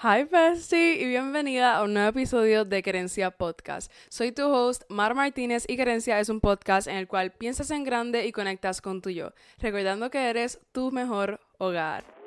Hi Bestie y bienvenida a un nuevo episodio de Querencia Podcast. Soy tu host Mar Martínez y Querencia es un podcast en el cual piensas en grande y conectas con tu yo, recordando que eres tu mejor hogar.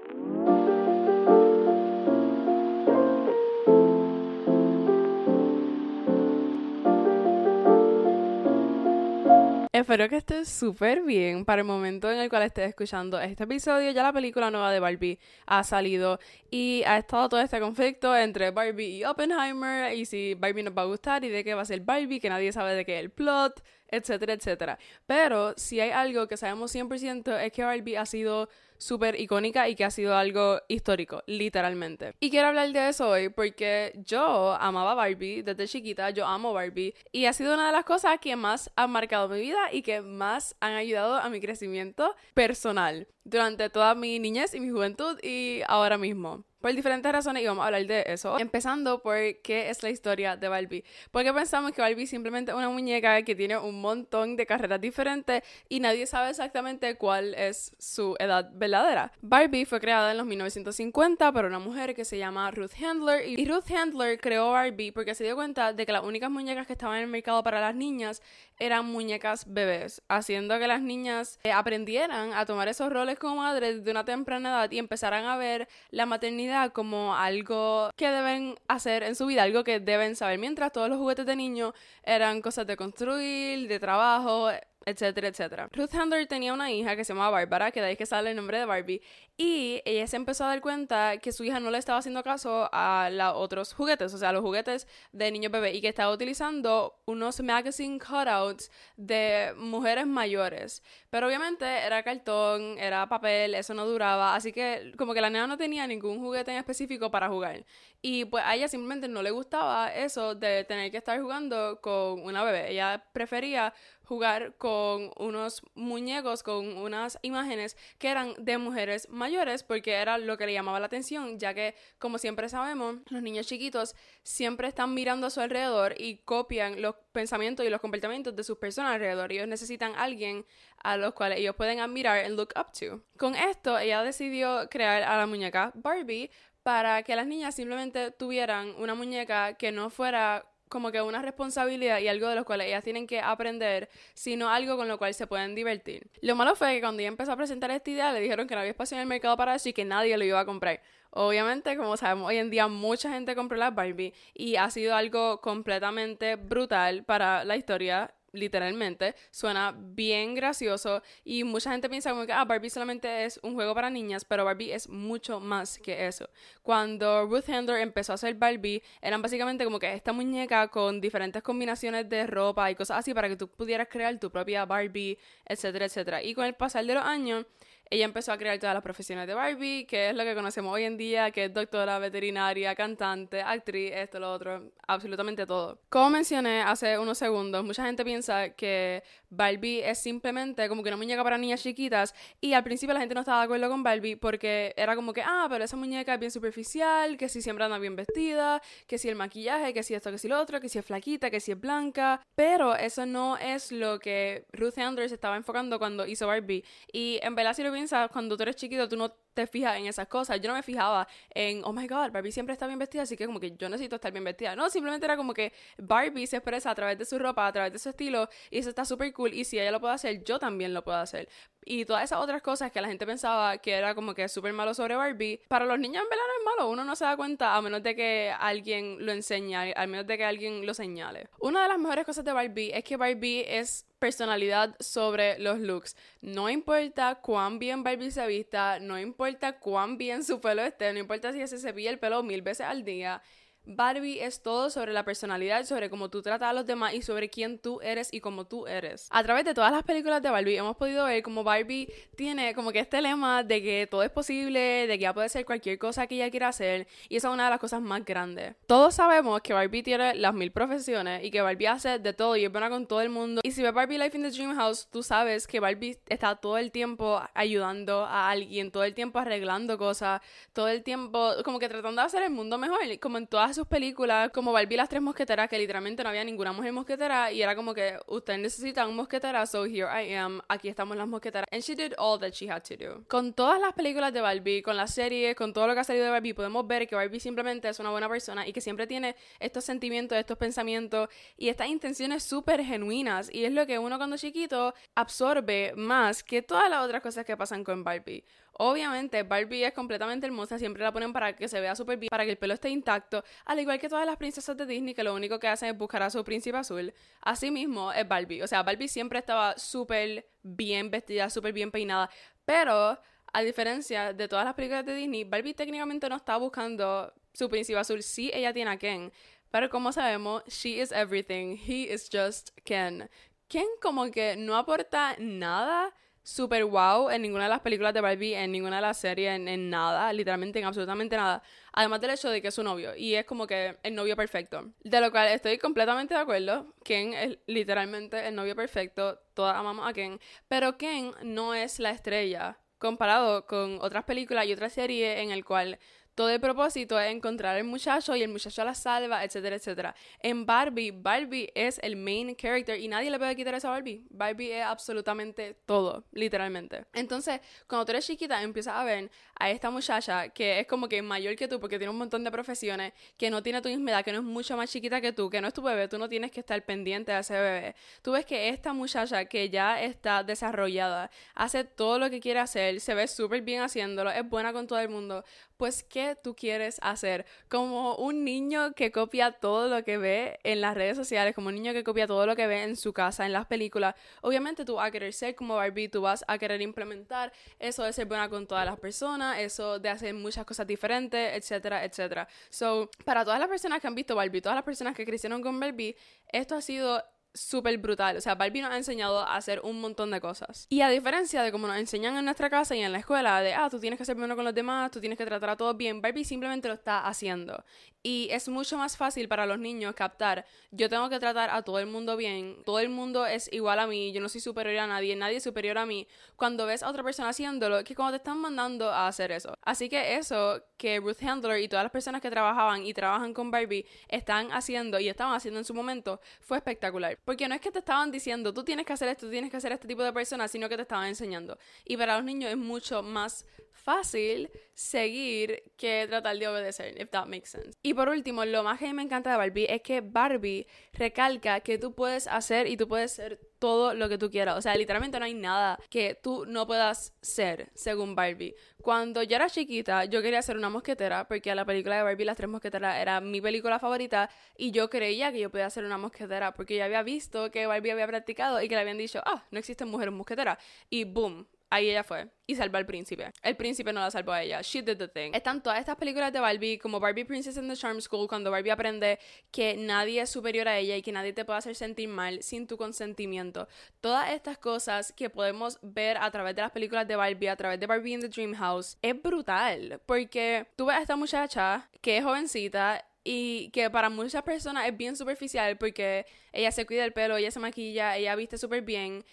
Espero que estés súper bien para el momento en el cual estés escuchando este episodio. Ya la película nueva de Barbie ha salido y ha estado todo este conflicto entre Barbie y Oppenheimer y si Barbie nos va a gustar y de qué va a ser Barbie, que nadie sabe de qué es el plot, etcétera, etcétera. Pero si hay algo que sabemos 100% es que Barbie ha sido súper icónica y que ha sido algo histórico, literalmente. Y quiero hablar de eso hoy porque yo amaba Barbie desde chiquita, yo amo Barbie y ha sido una de las cosas que más han marcado mi vida y que más han ayudado a mi crecimiento personal durante toda mi niñez y mi juventud y ahora mismo. Por diferentes razones y vamos a hablar de eso. Empezando por qué es la historia de Barbie. Porque pensamos que Barbie es simplemente una muñeca que tiene un montón de carreras diferentes y nadie sabe exactamente cuál es su edad verdadera. Barbie fue creada en los 1950 por una mujer que se llama Ruth Handler y Ruth Handler creó Barbie porque se dio cuenta de que las únicas muñecas que estaban en el mercado para las niñas eran muñecas bebés, haciendo que las niñas eh, aprendieran a tomar esos roles como madres de una temprana edad y empezaran a ver la maternidad como algo que deben hacer en su vida, algo que deben saber, mientras todos los juguetes de niño eran cosas de construir, de trabajo, etcétera, etcétera. Ruth Handler tenía una hija que se llamaba Barbara, que de ahí que sale el nombre de Barbie, y ella se empezó a dar cuenta que su hija no le estaba haciendo caso a los otros juguetes, o sea, los juguetes de niño bebé, y que estaba utilizando unos magazine cutouts de mujeres mayores. Pero obviamente era cartón, era papel, eso no duraba, así que como que la nena no tenía ningún juguete en específico para jugar. Y pues a ella simplemente no le gustaba eso de tener que estar jugando con una bebé. Ella prefería jugar con unos muñecos, con unas imágenes que eran de mujeres mayores, porque era lo que le llamaba la atención, ya que, como siempre sabemos, los niños chiquitos siempre están mirando a su alrededor y copian los pensamientos y los comportamientos de sus personas alrededor. Ellos necesitan a alguien a los cuales ellos pueden admirar y look up to. Con esto, ella decidió crear a la muñeca Barbie para que las niñas simplemente tuvieran una muñeca que no fuera como que una responsabilidad y algo de lo cual ellas tienen que aprender, sino algo con lo cual se pueden divertir. Lo malo fue que cuando ella empezó a presentar esta idea, le dijeron que no había espacio en el mercado para eso y que nadie lo iba a comprar. Obviamente, como sabemos, hoy en día mucha gente compró la Barbie y ha sido algo completamente brutal para la historia literalmente, suena bien gracioso y mucha gente piensa como que ah, Barbie solamente es un juego para niñas, pero Barbie es mucho más que eso. Cuando Ruth Handler empezó a hacer Barbie, eran básicamente como que esta muñeca con diferentes combinaciones de ropa y cosas así para que tú pudieras crear tu propia Barbie, etcétera, etcétera. Y con el pasar de los años, ella empezó a crear todas las profesiones de Barbie, que es lo que conocemos hoy en día, que es doctora, veterinaria, cantante, actriz, esto, lo otro, absolutamente todo. Como mencioné hace unos segundos, mucha gente piensa que Barbie es simplemente como que una muñeca para niñas chiquitas y al principio la gente no estaba de acuerdo con Barbie porque era como que, ah, pero esa muñeca es bien superficial, que si siempre anda bien vestida, que si el maquillaje, que si esto, que si lo otro, que si es flaquita, que si es blanca, pero eso no es lo que Ruth Anders estaba enfocando cuando hizo Barbie. Y en verdad si lo cuando tú eres chiquito, tú no te fijas en esas cosas. Yo no me fijaba en, oh my god, Barbie siempre está bien vestida, así que como que yo necesito estar bien vestida. No, simplemente era como que Barbie se expresa a través de su ropa, a través de su estilo, y eso está súper cool. Y si ella lo puede hacer, yo también lo puedo hacer. Y todas esas otras cosas que la gente pensaba que era como que súper malo sobre Barbie, para los niños en verdad no es malo. Uno no se da cuenta a menos de que alguien lo enseñe, al menos de que alguien lo señale. Una de las mejores cosas de Barbie es que Barbie es personalidad sobre los looks. No importa cuán bien Barbie se vista, no importa cuán bien su pelo esté, no importa si se cepilla el pelo mil veces al día, Barbie es todo sobre la personalidad, sobre cómo tú tratas a los demás y sobre quién tú eres y cómo tú eres. A través de todas las películas de Barbie hemos podido ver cómo Barbie tiene como que este lema de que todo es posible, de que ya puede ser cualquier cosa que ella quiera hacer y esa es una de las cosas más grandes. Todos sabemos que Barbie tiene las mil profesiones y que Barbie hace de todo y es buena con todo el mundo. Y si ves Barbie Life in the Dream House, tú sabes que Barbie está todo el tiempo ayudando a alguien, todo el tiempo arreglando cosas, todo el tiempo como que tratando de hacer el mundo mejor, como en todas todas sus películas, como Barbie las tres mosqueteras, que literalmente no había ninguna mujer mosquetera, y era como que usted necesita un mosquetera, so here I am, aquí estamos las mosqueteras. And she did all that she had to do. Con todas las películas de Barbie, con las series, con todo lo que ha salido de Barbie, podemos ver que Barbie simplemente es una buena persona y que siempre tiene estos sentimientos, estos pensamientos y estas intenciones súper genuinas. Y es lo que uno cuando chiquito absorbe más que todas las otras cosas que pasan con Barbie. Obviamente, Barbie es completamente hermosa, siempre la ponen para que se vea súper bien, para que el pelo esté intacto, al igual que todas las princesas de Disney que lo único que hacen es buscar a su príncipe azul. Así mismo es Barbie, o sea, Barbie siempre estaba súper bien vestida, súper bien peinada, pero a diferencia de todas las películas de Disney, Barbie técnicamente no está buscando su príncipe azul, sí ella tiene a Ken, pero como sabemos, she is everything, he is just Ken. Ken como que no aporta nada super wow en ninguna de las películas de Barbie, en ninguna de las series, en, nada, literalmente en absolutamente nada. Además del hecho de que es su novio y es como que el novio perfecto. De lo cual estoy completamente de acuerdo. Ken es literalmente el novio perfecto. Todas amamos a Ken. Pero Ken no es la estrella comparado con otras películas y otras series en el cual todo el propósito es encontrar al muchacho y el muchacho la salva, etcétera, etcétera. En Barbie, Barbie es el main character y nadie le puede quitar eso a Barbie. Barbie es absolutamente todo, literalmente. Entonces, cuando tú eres chiquita, empiezas a ver a esta muchacha que es como que mayor que tú porque tiene un montón de profesiones, que no tiene tu misma edad, que no es mucho más chiquita que tú, que no es tu bebé, tú no tienes que estar pendiente de ese bebé. Tú ves que esta muchacha que ya está desarrollada, hace todo lo que quiere hacer, se ve súper bien haciéndolo, es buena con todo el mundo, pues ¿qué tú quieres hacer? Como un niño que copia todo lo que ve en las redes sociales, como un niño que copia todo lo que ve en su casa, en las películas, obviamente tú vas a querer ser como Barbie, tú vas a querer implementar eso de ser buena con todas las personas, eso de hacer muchas cosas diferentes, etcétera, etcétera. So, para todas las personas que han visto Barbie, todas las personas que crecieron con Barbie, esto ha sido súper brutal. O sea, Barbie nos ha enseñado a hacer un montón de cosas. Y a diferencia de como nos enseñan en nuestra casa y en la escuela, de, ah, tú tienes que ser bueno con los demás, tú tienes que tratar a todos bien, Barbie simplemente lo está haciendo. Y es mucho más fácil para los niños captar, yo tengo que tratar a todo el mundo bien, todo el mundo es igual a mí, yo no soy superior a nadie, nadie es superior a mí. Cuando ves a otra persona haciéndolo, que cuando te están mandando a hacer eso. Así que eso que Ruth Handler y todas las personas que trabajaban y trabajan con Barbie están haciendo y estaban haciendo en su momento fue espectacular. Porque no es que te estaban diciendo, tú tienes que hacer esto, tú tienes que hacer este tipo de personas, sino que te estaban enseñando. Y para los niños es mucho más fácil seguir que tratar de obedecer, if that makes sense. Y por último, lo más que me encanta de Barbie es que Barbie recalca que tú puedes hacer y tú puedes ser todo lo que tú quieras. O sea, literalmente no hay nada que tú no puedas ser, según Barbie. Cuando yo era chiquita, yo quería ser una mosquetera, porque la película de Barbie, Las Tres Mosqueteras, era mi película favorita, y yo creía que yo podía ser una mosquetera, porque yo había visto que Barbie había practicado y que le habían dicho, ah, no existen mujeres mosqueteras. Y boom, Ahí ella fue y salvó al príncipe. El príncipe no la salvó a ella. She did the thing. Están todas estas películas de Barbie, como Barbie Princess in the Charm School, cuando Barbie aprende que nadie es superior a ella y que nadie te puede hacer sentir mal sin tu consentimiento. Todas estas cosas que podemos ver a través de las películas de Barbie, a través de Barbie in the Dream House, es brutal. Porque tú ves a esta muchacha que es jovencita y que para muchas personas es bien superficial porque ella se cuida el pelo, ella se maquilla, ella viste súper bien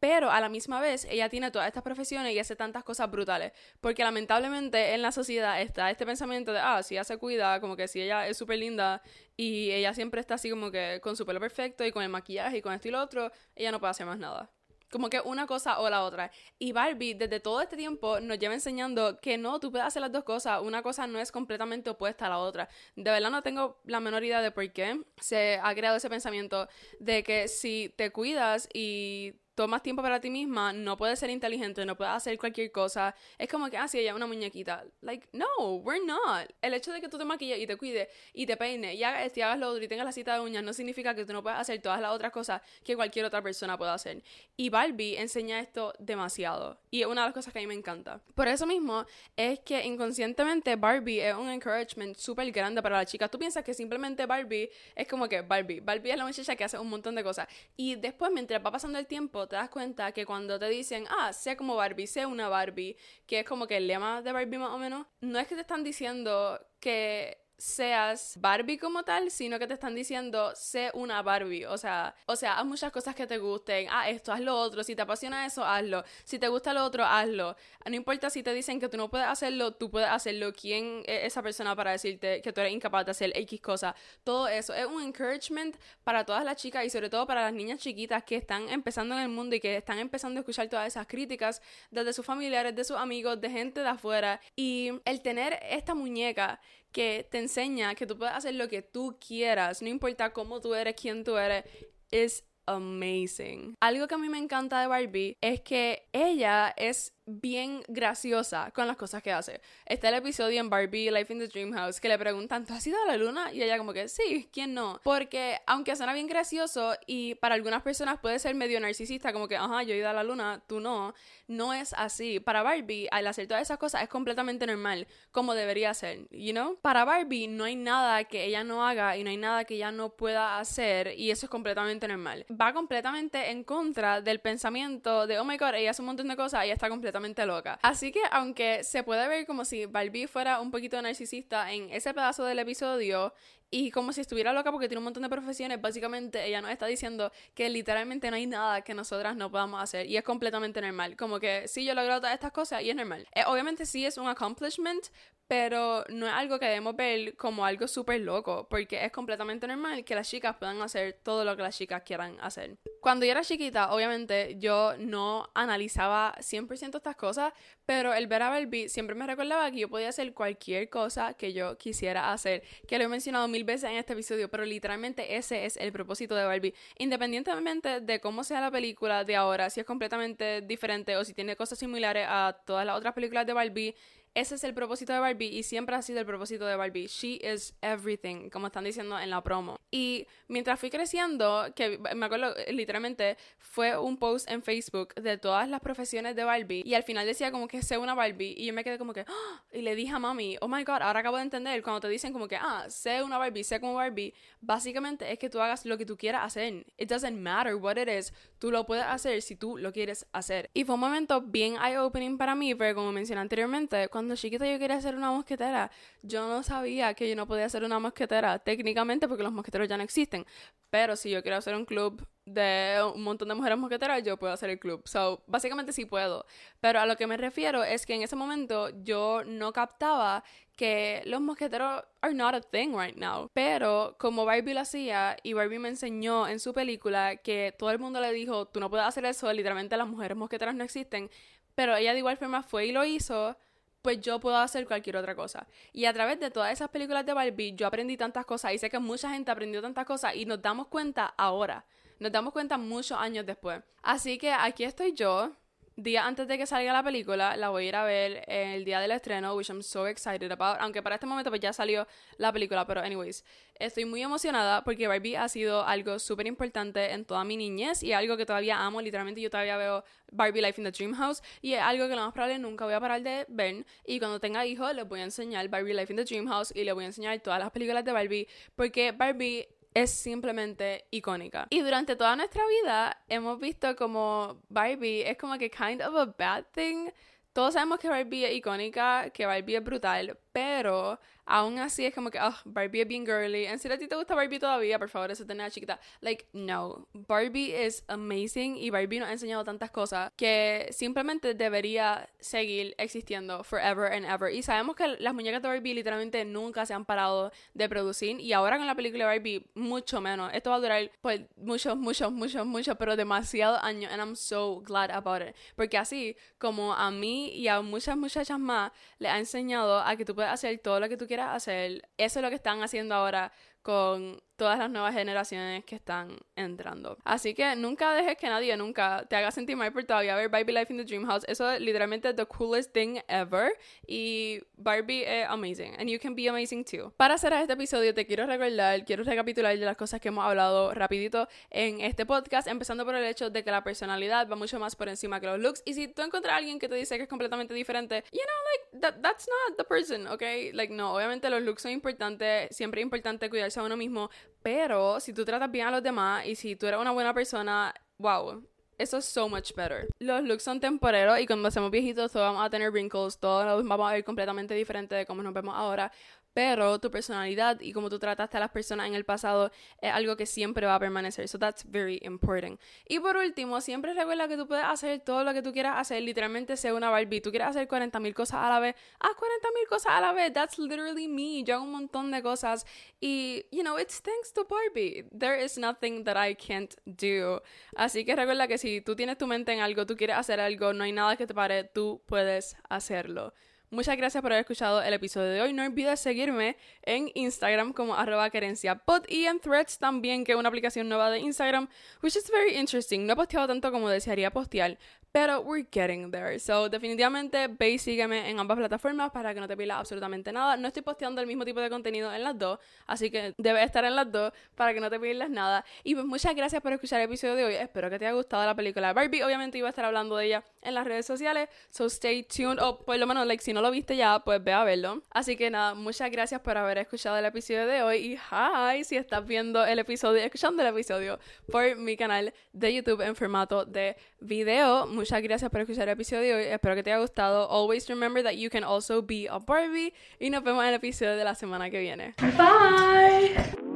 pero a la misma vez ella tiene todas estas profesiones y hace tantas cosas brutales. Porque lamentablemente en la sociedad está este pensamiento de, ah, si ella se cuida, como que si ella es súper linda y ella siempre está así como que con su pelo perfecto y con el maquillaje y con esto y lo otro, ella no puede hacer más nada. Como que una cosa o la otra. Y Barbie, desde todo este tiempo, nos lleva enseñando que no, tú puedes hacer las dos cosas. Una cosa no es completamente opuesta a la otra. De verdad no tengo la menor idea de por qué se ha creado ese pensamiento de que si te cuidas y tomas tiempo para ti misma, no puedes ser inteligente, no puedes hacer cualquier cosa. Es como que, ah, sí, ella es una muñequita. Like, no, we're not. El hecho de que tú te maquilles y te cuides y te peines y hagas y hagas lo otro y tengas la cita de uñas no significa que tú no puedas hacer todas las otras cosas que cualquier otra persona pueda hacer. Y Barbie enseña esto demasiado. Y es una de las cosas que a mí me encanta. Por eso mismo es que inconscientemente Barbie es un encouragement súper grande para la chica. Tú piensas que simplemente Barbie es como que Barbie. Barbie es la muchacha que hace un montón de cosas. Y después, mientras va pasando el tiempo, te das cuenta que cuando te dicen, ah, sea como Barbie, sea una Barbie, que es como que el lema de Barbie más o menos, no es que te están diciendo que seas Barbie como tal, sino que te están diciendo sé una Barbie, o sea, o sea, haz muchas cosas que te gusten, ah, esto, haz lo otro, si te apasiona eso, hazlo, si te gusta lo otro, hazlo. No importa si te dicen que tú no puedes hacerlo, tú puedes hacerlo. ¿Quién es esa persona para decirte que tú eres incapaz de hacer X cosa? Todo eso es un encouragement para todas las chicas y sobre todo para las niñas chiquitas que están empezando en el mundo y que están empezando a escuchar todas esas críticas desde sus familiares, de sus amigos, de gente de afuera. Y el tener esta muñeca que te enseña que tú puedes hacer lo que tú quieras, no importa cómo tú eres, quién tú eres, es amazing. Algo que a mí me encanta de Barbie es que ella es bien graciosa con las cosas que hace. Está el episodio en Barbie Life in the Dream House que le preguntan, ¿tú has ido a la luna? Y ella como que, sí, ¿quién no? Porque aunque suena bien gracioso y para algunas personas puede ser medio narcisista, como que, ajá, yo he ido a la luna, tú no, no es así. Para Barbie, al hacer todas esas cosas es completamente normal, como debería ser, you know? Para Barbie no hay nada que ella no haga y no hay nada que ella no pueda hacer y eso es completamente normal. Va completamente en contra del pensamiento de, oh my god, ella hace un montón de cosas, ella está completamente loca. Así que aunque se puede ver como si Barbie fuera un poquito narcisista en ese pedazo del episodio y como si estuviera loca porque tiene un montón de profesiones, básicamente ella nos está diciendo que literalmente no hay nada que nosotras no podamos hacer y es completamente normal. Como que sí, yo logro todas estas cosas y es normal. Eh, obviamente sí es un accomplishment, pero no es algo que debemos ver como algo súper loco, porque es completamente normal que las chicas puedan hacer todo lo que las chicas quieran hacer. Cuando yo era chiquita, obviamente yo no analizaba 100% estas cosas, pero el ver a Barbie siempre me recordaba que yo podía hacer cualquier cosa que yo quisiera hacer, que lo he mencionado mil veces en este episodio, pero literalmente ese es el propósito de Barbie. Independientemente de cómo sea la película de ahora, si es completamente diferente o si tiene cosas similares a todas las otras películas de Barbie, ese es el propósito de Barbie y siempre ha sido el propósito de Barbie. She is everything, como están diciendo en la promo. Y mientras fui creciendo, que me acuerdo literalmente, fue un post en Facebook de todas las profesiones de Barbie y al final decía como que sé una Barbie y yo me quedé como que, ¡Ah! y le dije a mami, oh my god, ahora acabo de entender cuando te dicen como que, ah, sé una Barbie, sé como Barbie, básicamente es que tú hagas lo que tú quieras hacer. It doesn't matter what it is, tú lo puedes hacer si tú lo quieres hacer. Y fue un momento bien eye-opening para mí, pero como mencioné anteriormente, cuando chiquita yo quería ser una mosquetera, yo no sabía que yo no podía ser una mosquetera, técnicamente porque los mosqueteros ya no existen. Pero si yo quiero hacer un club de un montón de mujeres mosqueteras, yo puedo hacer el club. So, básicamente sí puedo. Pero a lo que me refiero es que en ese momento yo no captaba que los mosqueteros are not a thing right now. Pero como Barbie lo hacía y Barbie me enseñó en su película que todo el mundo le dijo, tú no puedes hacer eso, literalmente las mujeres mosqueteras no existen. Pero ella de igual forma fue y lo hizo pues yo puedo hacer cualquier otra cosa. Y a través de todas esas películas de Barbie, yo aprendí tantas cosas y sé que mucha gente aprendió tantas cosas y nos damos cuenta ahora. Nos damos cuenta muchos años después. Así que aquí estoy yo, día antes de que salga la película, la voy a ir a ver el día del estreno, which I'm so excited about. Aunque para este momento pues ya salió la película, pero anyways, estoy muy emocionada porque Barbie ha sido algo súper importante en toda mi niñez y algo que todavía amo. Literalmente yo todavía veo Barbie Life in the Dream House y es algo que lo más probable nunca voy a parar de ver. Y cuando tenga hijos les voy a enseñar Barbie Life in the Dream House y les voy a enseñar todas las películas de Barbie porque Barbie es simplemente icónica. Y durante toda nuestra vida hemos visto como Barbie es como que kind of a bad thing. Todos sabemos que Barbie es icónica, que Barbie es brutal, pero aún así es como que, oh, Barbie es bien girly. En serio, a ti te gusta Barbie todavía, por favor, esa tenía chiquita. Like, no. Barbie es amazing y Barbie nos ha enseñado tantas cosas que simplemente debería seguir existiendo forever and ever. Y sabemos que las muñecas de Barbie literalmente nunca se han parado de producir y ahora con la película Barbie, mucho menos. Esto va a durar pues muchos, muchos, muchos, muchos, pero demasiados años. And I'm so glad about it. Porque así como a mí y a muchas muchachas más le ha enseñado a que tú puedes hacer todo lo que tú quieras hacer. Eso es lo que están haciendo ahora con todas las nuevas generaciones que están entrando. Así que nunca dejes que nadie nunca te haga sentir mal por todavía ver Barbie Life in the Dream House. Eso es literalmente the coolest thing ever. Y Barbie es amazing. And you can be amazing too. Para cerrar este episodio te quiero recordar, quiero recapitular de las cosas que hemos hablado rapidito en este podcast, empezando por el hecho de que la personalidad va mucho más por encima que los looks. Y si tú encuentras a alguien que te dice que es completamente diferente, you know, like, that's not the person, ¿ok? Like, no, obviamente los looks son importantes, siempre es importante cuidarse a uno mismo, pero si tú tratas bien a los demás y si tú eres una buena persona, wow, eso es so much better. Los looks son temporeros y cuando hacemos viejitos todos vamos a tener wrinkles, todos nos vamos a ver completamente diferente de cómo nos vemos ahora. Pero tu personalidad y cómo tú trataste a las personas en el pasado es algo que siempre va a permanecer. So that's very important. Y por último, siempre recuerda que tú puedes hacer todo lo que tú quieras hacer, literalmente sea una Barbie. Tú quieres hacer 40.000 cosas a la vez, haz 40.000 cosas a la vez. That's literally me. Yo hago un montón de cosas y, you know, it's thanks to Barbie. There is nothing that I can't do. Así que recuerda que si tú tienes tu mente en algo, tú quieres hacer algo, no hay nada que te pare, tú puedes hacerlo. Muchas gracias por haber escuchado el episodio de hoy. No olvides seguirme en Instagram como arroba querenciapod y en Threads también, que es una aplicación nueva de Instagram, which is very interesting. No he posteado tanto como desearía postear, pero we're getting there. So, definitivamente ve y sígueme en ambas plataformas para que no te pierdas absolutamente nada. No estoy posteando el mismo tipo de contenido en las dos, así que debes estar en las dos para que no te pierdas nada. Y pues muchas gracias por escuchar el episodio de hoy. Espero que te haya gustado la película Barbie. Obviamente iba a estar hablando de ella en las redes sociales, so stay tuned. O por lo menos, like, si no lo viste ya, pues ve a verlo. Así que nada, muchas gracias por haber escuchado el episodio de hoy. Y hi, si estás viendo el episodio, escuchando el episodio por mi canal de YouTube en formato de video Muchas gracias por escuchar el episodio. Espero que te haya gustado. Always remember that you can also be a Barbie. Y nos vemos en el episodio de la semana que viene. Bye.